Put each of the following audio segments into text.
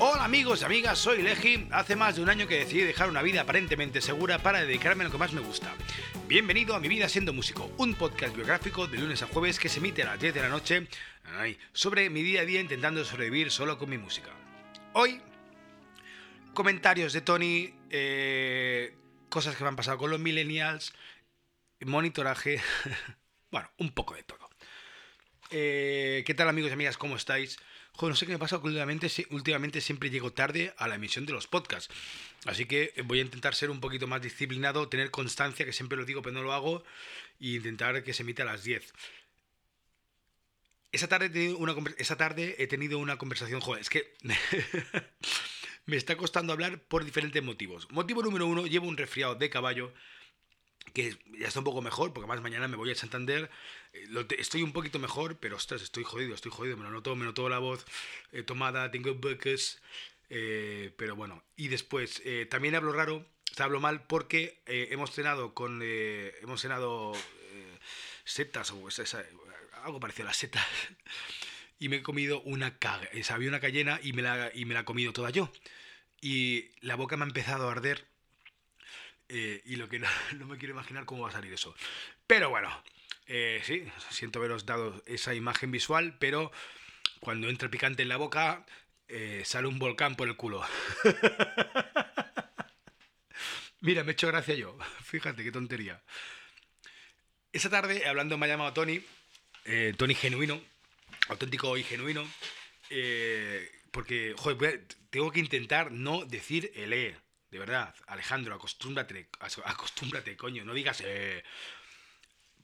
Hola amigos y amigas, soy Leji. Hace más de un año que decidí dejar una vida aparentemente segura para dedicarme a lo que más me gusta. Bienvenido a Mi Vida Siendo Músico, un podcast biográfico de lunes a jueves que se emite a las 10 de la noche sobre mi día a día intentando sobrevivir solo con mi música. Hoy, comentarios de Tony, eh, cosas que me han pasado con los millennials, monitoraje, bueno, un poco de todo. Eh, ¿Qué tal amigos y amigas? ¿Cómo estáis? Joder, no sé qué me pasa últimamente, últimamente siempre llego tarde a la emisión de los podcasts. Así que voy a intentar ser un poquito más disciplinado, tener constancia, que siempre lo digo pero no lo hago, e intentar que se emita a las 10. Esa tarde he tenido una, esa tarde he tenido una conversación, joder, es que me está costando hablar por diferentes motivos. Motivo número uno, llevo un resfriado de caballo que ya está un poco mejor, porque además mañana me voy a Santander, eh, estoy un poquito mejor, pero ostras, estoy jodido, estoy jodido, me lo noto, me noto la voz eh, tomada, tengo buques, eh, pero bueno, y después, también hablo raro, hablo mal porque hemos cenado con, hemos cenado setas, o algo parecido a las setas, y me he comido una había una cayena y me, la, y me la he comido toda yo, y la boca me ha empezado a arder, eh, y lo que no, me quiero imaginar cómo va a salir eso. Pero bueno, eh, sí, siento haberos dado esa imagen visual, pero cuando entra picante en la boca, eh, sale un volcán por el culo. Mira, me he hecho gracia yo. Fíjate qué tontería. Esa tarde, hablando, me ha llamado Tony, Tony genuino, auténtico y genuino, porque, joder, tengo que intentar no decir el E de verdad, Alejandro, acostúmbrate, acostúmbrate, coño, no digas... Eh...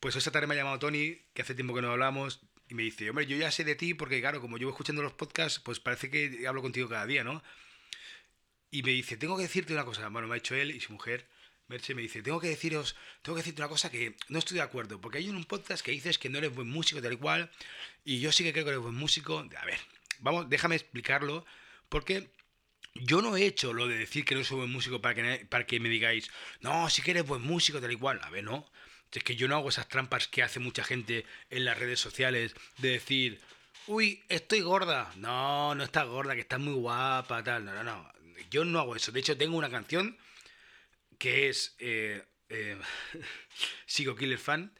Pues esta tarde me ha llamado Tony, que hace tiempo que no hablamos, y me dice, hombre, yo ya sé de ti porque, claro, como llevo escuchando los podcasts, pues parece que hablo contigo cada día, ¿no? Y me dice, tengo que decirte una cosa. Bueno, me ha dicho él y su mujer, Merche, me dice, tengo que deciros, tengo que decirte una cosa que no estoy de acuerdo, porque hay un podcast que dices que no eres buen músico, tal cual, y yo sí que creo que eres buen músico. A ver, vamos, déjame explicarlo, porque yo no he hecho lo de decir que no soy buen músico para que, para que me digáis, no, si que eres buen músico, tal y cual. A ver, no. Es que yo no hago esas trampas que hace mucha gente en las redes sociales de decir, uy, estoy gorda. No, no estás gorda, que estás muy guapa, tal. No, no, no. Yo no hago eso. De hecho, tengo una canción que es eh, eh, Sigo Killer Fan,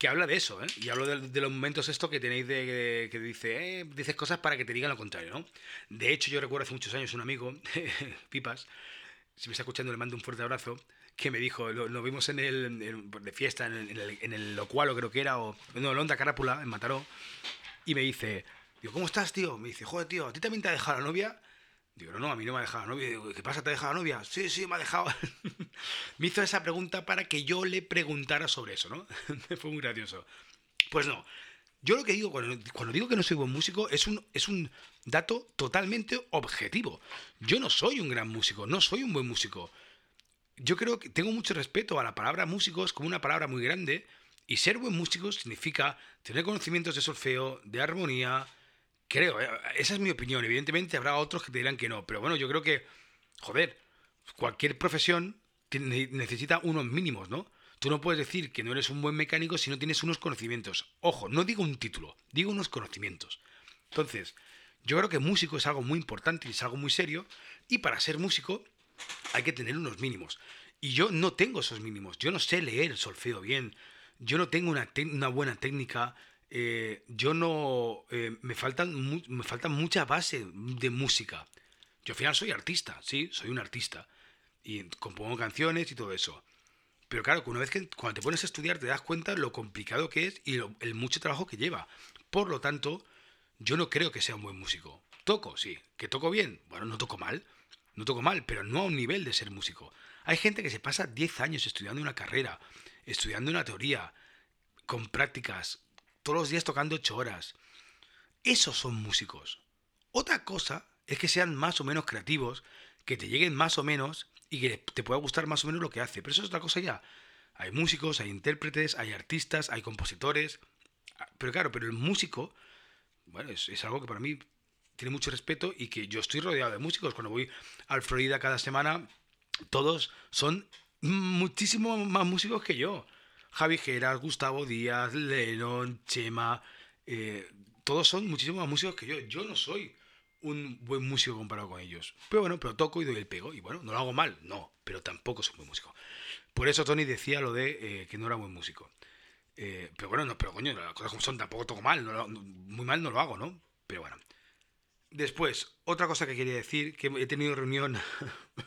que habla de eso, ¿eh? Y hablo de, los momentos esto que tenéis de que, dice, eh, dices cosas para que te digan lo contrario, ¿no? De hecho, yo recuerdo hace muchos años un amigo, Pipas, si me está escuchando le mando un fuerte abrazo, que me dijo, lo, vimos en el, de fiesta, en el, en el Locualo creo que era, o no, en Onda Carápula, en Mataró, y me dice, digo, ¿cómo estás, tío? Me dice, joder, tío, ¿a ti también te ha dejado la novia? Digo, no, a mí no me ha dejado la novia. ¿qué pasa? ¿Te ha dejado la novia? Sí, sí, me ha dejado. me hizo esa pregunta para que yo le preguntara sobre eso, ¿no? Fue muy gracioso. Pues no. Yo lo que digo, cuando, digo que no soy buen músico, es un, es un dato totalmente objetivo. Yo no soy un gran músico, no soy un buen músico. Yo creo que tengo mucho respeto a la palabra músico, es como una palabra muy grande, y ser buen músico significa tener conocimientos de solfeo, de armonía, Creo, eh, esa es mi opinión. Evidentemente habrá otros que te dirán que no, pero bueno, yo creo que, joder, cualquier profesión necesita unos mínimos, ¿no? Tú no puedes decir que no eres un buen mecánico si no tienes unos conocimientos. Ojo, no digo un título, digo unos conocimientos. Entonces, yo creo que músico es algo muy importante y es algo muy serio, y para ser músico hay que tener unos mínimos. Y yo no tengo esos mínimos. Yo no sé leer el solfeo bien. Yo no tengo una, una buena técnica eh, yo no. Eh, me, faltan, me faltan mucha base de música. Yo al final soy artista, sí, soy un artista. Y compongo canciones y todo eso. Pero claro, una vez que cuando te pones a estudiar te das cuenta lo complicado que es y el mucho trabajo que lleva. Por lo tanto, yo no creo que sea un buen músico. Toco, sí. ¿Que toco bien? Bueno, no toco mal. No toco mal, pero no a un nivel de ser músico. Hay gente que se pasa 10 años estudiando una carrera, estudiando una teoría, con prácticas, todos los días tocando ocho horas. Esos son músicos. Otra cosa es que sean más o menos creativos, que te lleguen más o menos y que te pueda gustar más o menos lo que hace. Pero eso es otra cosa ya. Hay músicos, hay intérpretes, hay artistas, hay compositores. Pero claro, pero el músico, bueno, es, algo que para mí tiene mucho respeto y que yo estoy rodeado de músicos. Cuando voy al Florida cada semana, todos son muchísimo más músicos que yo. Javi Geras, Gustavo Díaz, Lennon, Chema, eh, todos son muchísimos más músicos que yo. Yo no soy un buen músico comparado con ellos. Pero bueno, pero toco y doy el pego. Y bueno, no lo hago mal, no, pero tampoco soy buen músico. Por eso Tony decía lo de eh, que no era buen músico. Eh, pero bueno, no, pero coño, las cosas como son, tampoco toco mal, muy mal no lo hago, ¿no? Pero bueno. Después, otra cosa que quería decir, que he tenido reunión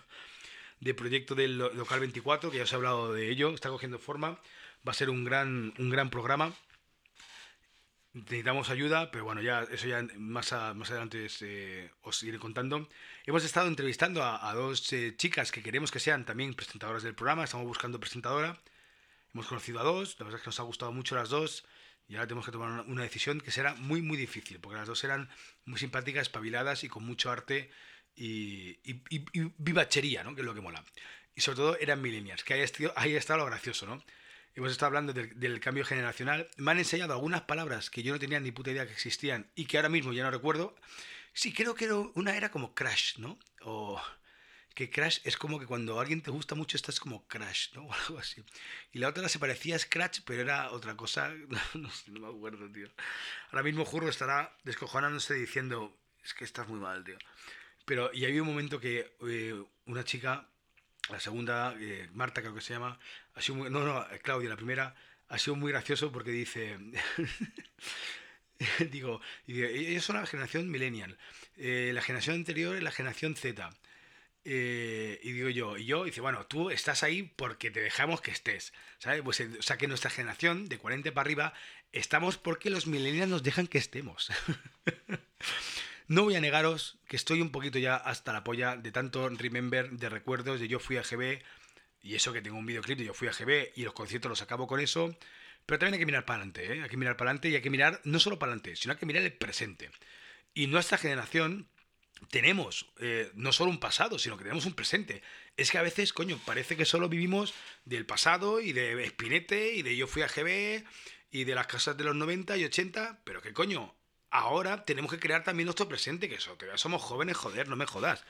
de proyecto del local 24, que ya os he hablado de ello, está cogiendo forma, va a ser un gran, un gran programa necesitamos ayuda, pero bueno, ya eso ya más, más adelante eh, os iré contando. Hemos estado entrevistando a, dos eh, chicas que queremos que sean también presentadoras del programa, estamos buscando presentadora. Hemos conocido a dos, la verdad es que nos ha gustado mucho las dos y ahora tenemos que tomar una, decisión que será muy, muy difícil, porque las dos eran muy simpáticas, espabiladas y con mucho arte y, vivachería, ¿no? que es lo que mola. Y sobre todo eran millennials, que ahí ha, ahí estado lo gracioso, ¿no? Hemos estado hablando del, cambio generacional, me han enseñado algunas palabras que yo no tenía ni puta idea que existían y que ahora mismo ya no recuerdo. Sí, creo que una era como crash, ¿no? O que crash es como que cuando alguien te gusta mucho estás como crash, ¿no? O algo así. Y la otra se parecía a scratch, pero era otra cosa, no, no me acuerdo, tío. Ahora mismo Jurro estará descojonándose diciendo, es que estás muy mal, tío. Pero, y había un momento que eh, una chica la segunda, eh, Marta creo que se llama, ha sido muy, no, no, Claudia, la primera, ha sido muy gracioso porque dice, digo, ellos son la generación millennial, eh, la generación anterior es la generación Z. Eh, y digo yo, y yo, dice, bueno, tú estás ahí porque te dejamos que estés, ¿sabes? Pues, o sea, que nuestra generación, de 40 para arriba, estamos porque los millennials nos dejan que estemos. No voy a negaros que estoy un poquito ya hasta la polla de tanto remember, de recuerdos, de yo fui a GB, y eso que tengo un videoclip de yo fui a GB y los conciertos los acabo con eso. Pero también hay que mirar para adelante, ¿eh? hay que mirar para adelante y hay que mirar no solo para adelante, sino hay que mirar el presente. Y nuestra generación tenemos eh, no solo un pasado, sino que tenemos un presente. Es que a veces, coño, parece que solo vivimos del pasado y de Espinete y de yo fui a GB y de las casas de los 90 y 80, pero que coño, ahora tenemos que crear también nuestro presente, que eso, ya somos jóvenes, joder, no me jodas.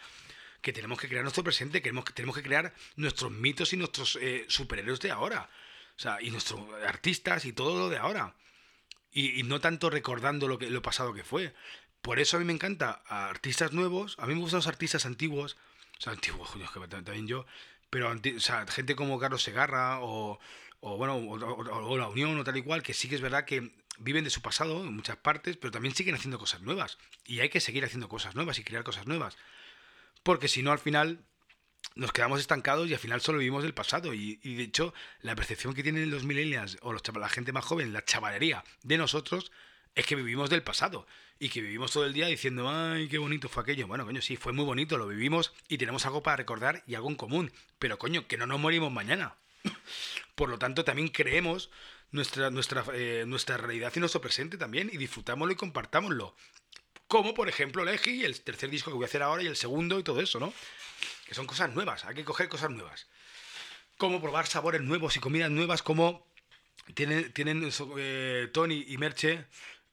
Que tenemos que crear nuestro presente, que tenemos, que crear nuestros mitos y nuestros eh, superhéroes de ahora. O sea, y nuestros artistas y todo lo de ahora. Y, no tanto recordando lo, que, lo pasado que fue. Por eso a mí me encanta artistas nuevos, a mí me gustan los artistas antiguos, o sea, antiguos, que también yo, pero o sea, gente como Carlos Segarra o, o bueno, o, La Unión o tal y cual, que sí que es verdad que viven de su pasado en muchas partes, pero también siguen haciendo cosas nuevas. Y hay que seguir haciendo cosas nuevas y crear cosas nuevas. Porque si no, al final nos quedamos estancados y al final solo vivimos del pasado. Y, de hecho, la percepción que tienen los millennials o los, la gente más joven, la chavalería de nosotros, es que vivimos del pasado. Y que vivimos todo el día diciendo, ay, qué bonito fue aquello. Bueno, coño, sí, fue muy bonito, lo vivimos y tenemos algo para recordar y algo en común. Pero coño, que no nos morimos mañana. Por lo tanto, también creemos nuestra, nuestra, eh, nuestra realidad y nuestro presente también y disfrutámoslo y compartámoslo. Como por ejemplo el Eji, el tercer disco que voy a hacer ahora y el segundo y todo eso, ¿no? Que son cosas nuevas, hay que coger cosas nuevas. Como probar sabores nuevos y comidas nuevas, como tienen, tienen eh, Tony y Merche,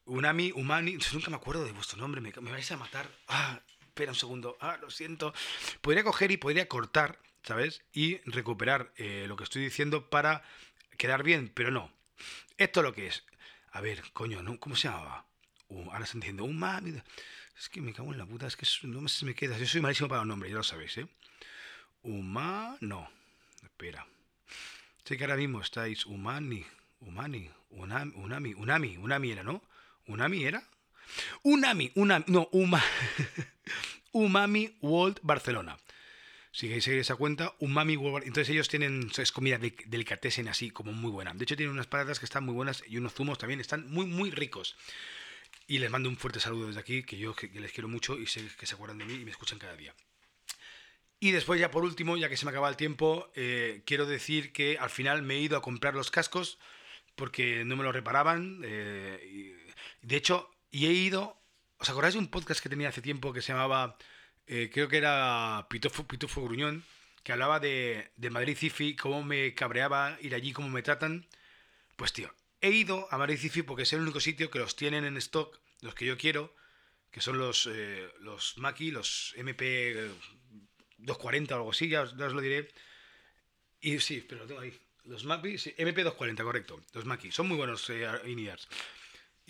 Unami, Umani, nunca me acuerdo de vuestro nombre, me, vais a matar. Ah, espera un segundo, ah, lo siento. Podría coger y podría cortar, ¿sabes? Y recuperar eh, lo que estoy diciendo para quedar bien, pero no. Esto es lo que es. A ver, coño, ¿no? ¿cómo se llamaba? ahora se diciendo, un. Es que me cago en la puta, es que no se me queda. Yo soy malísimo para los nombres, ya lo sabéis, ¿eh? Uma, no. Espera. Sé que ahora mismo estáis Umani, Umani, Unami, Unami, Unami, Unami era, ¿no? ¿Unami era? Unami, Unami, no, Uma, Umami World Barcelona si seguir esa cuenta, un mami Entonces ellos tienen, es comida de, delicatessen así como muy buena. De hecho tienen unas patatas que están muy buenas y unos zumos también están muy, muy ricos. Y les mando un fuerte saludo desde aquí, que yo que, les quiero mucho y sé que se acuerdan de mí y me escuchan cada día. Y después ya por último, ya que se me acaba el tiempo, eh, quiero decir que al final me he ido a comprar los cascos porque no me los reparaban. Eh, de hecho, y he ido... ¿Os acordáis de un podcast que tenía hace tiempo que se llamaba eh, creo que era Pitufo, Pitufo Gruñón, que hablaba de, de Madrid Cifi, cómo me cabreaba ir allí, cómo me tratan. Pues tío, he ido a Madrid Cifi porque es el único sitio que los tienen en stock, los que yo quiero, que son los, eh, los Maki, los MP 240 o algo así, ya os, lo diré. Y sí, pero tengo ahí. Los Maki, MP 240, correcto. Los Maki. Son muy buenos eh,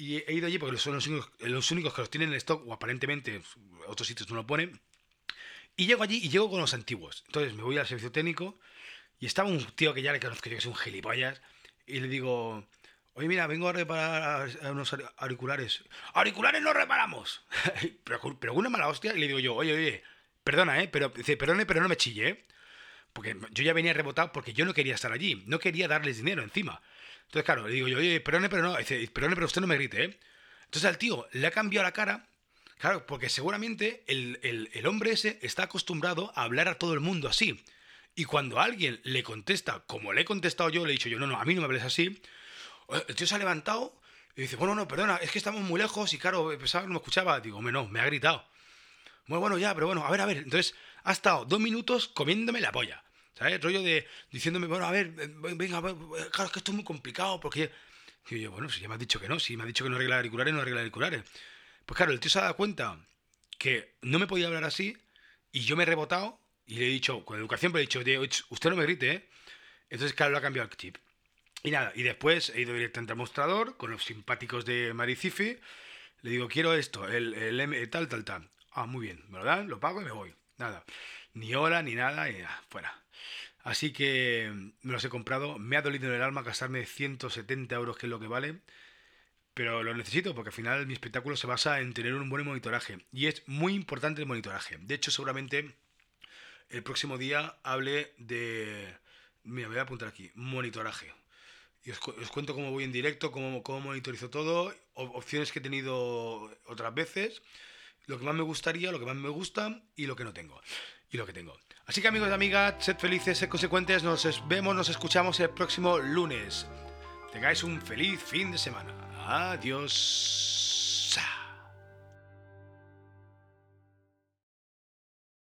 Y he ido allí porque son los únicos, los únicos que los tienen en stock, o aparentemente otros sitios no lo ponen. Y llego allí y llego con los antiguos. Entonces me voy al servicio técnico y estaba un tío que ya le conozco yo que es un gilipollas. Y le digo, oye, mira, vengo a reparar unos auriculares. ¡Auriculares no reparamos! pero, pero una mala hostia. Y le digo yo, oye, oye, perdona, ¿eh? Pero, dice, perdone, pero no me chille, ¿eh? Porque yo ya venía rebotado porque yo no quería estar allí. No quería darles dinero encima. Entonces, claro, le digo yo, oye, perdone, pero no. Dice, perdone, pero usted no me grite, ¿eh? Entonces al tío le ha cambiado la cara Claro, porque seguramente el, hombre ese está acostumbrado a hablar a todo el mundo así. Y cuando alguien le contesta, como le he contestado yo, le he dicho yo, no, no, a mí no me hables así, el tío se ha levantado y dice, bueno, no, perdona, es que estamos muy lejos y claro, pensaba que no me escuchaba. Digo, no, me ha gritado. Bueno, bueno, ya, pero bueno, a ver, a ver. Entonces ha estado dos minutos comiéndome la polla. ¿Sabes? El rollo de diciéndome, bueno, a ver, venga, claro, es que esto es muy complicado porque... Y yo, bueno, si ya me has dicho que no, si me has dicho que no arregla auriculares, no arregla auriculares. Pues claro, el tío se ha dado cuenta que no me podía hablar así y yo me he rebotado y le he dicho, con educación, pero he dicho, usted no me grite, ¿eh? Entonces, claro, lo ha cambiado el chip. Y nada, y después he ido directamente al mostrador con los simpáticos de Maricifi. Le digo, quiero esto, el, el, tal, tal, tal. Ah, muy bien, me lo dan, lo pago y me voy. Nada, ni hora, ni nada, y fuera. Así que me los he comprado. Me ha dolido en el alma gastarme 170 euros, que es lo que vale pero lo necesito porque al final mi espectáculo se basa en tener un buen monitoraje y es muy importante el monitoraje. De hecho, seguramente el próximo día hable de... Mira, me voy a apuntar aquí, monitoraje. Y os, cuento cómo voy en directo, cómo, cómo monitorizo todo, opciones que he tenido otras veces, lo que más me gustaría, lo que más me gusta y lo que no tengo. Y lo que tengo. Así que amigos y amigas, sed felices, sed consecuentes, nos vemos, nos escuchamos el próximo lunes. Tengáis un feliz fin de semana. Adiós.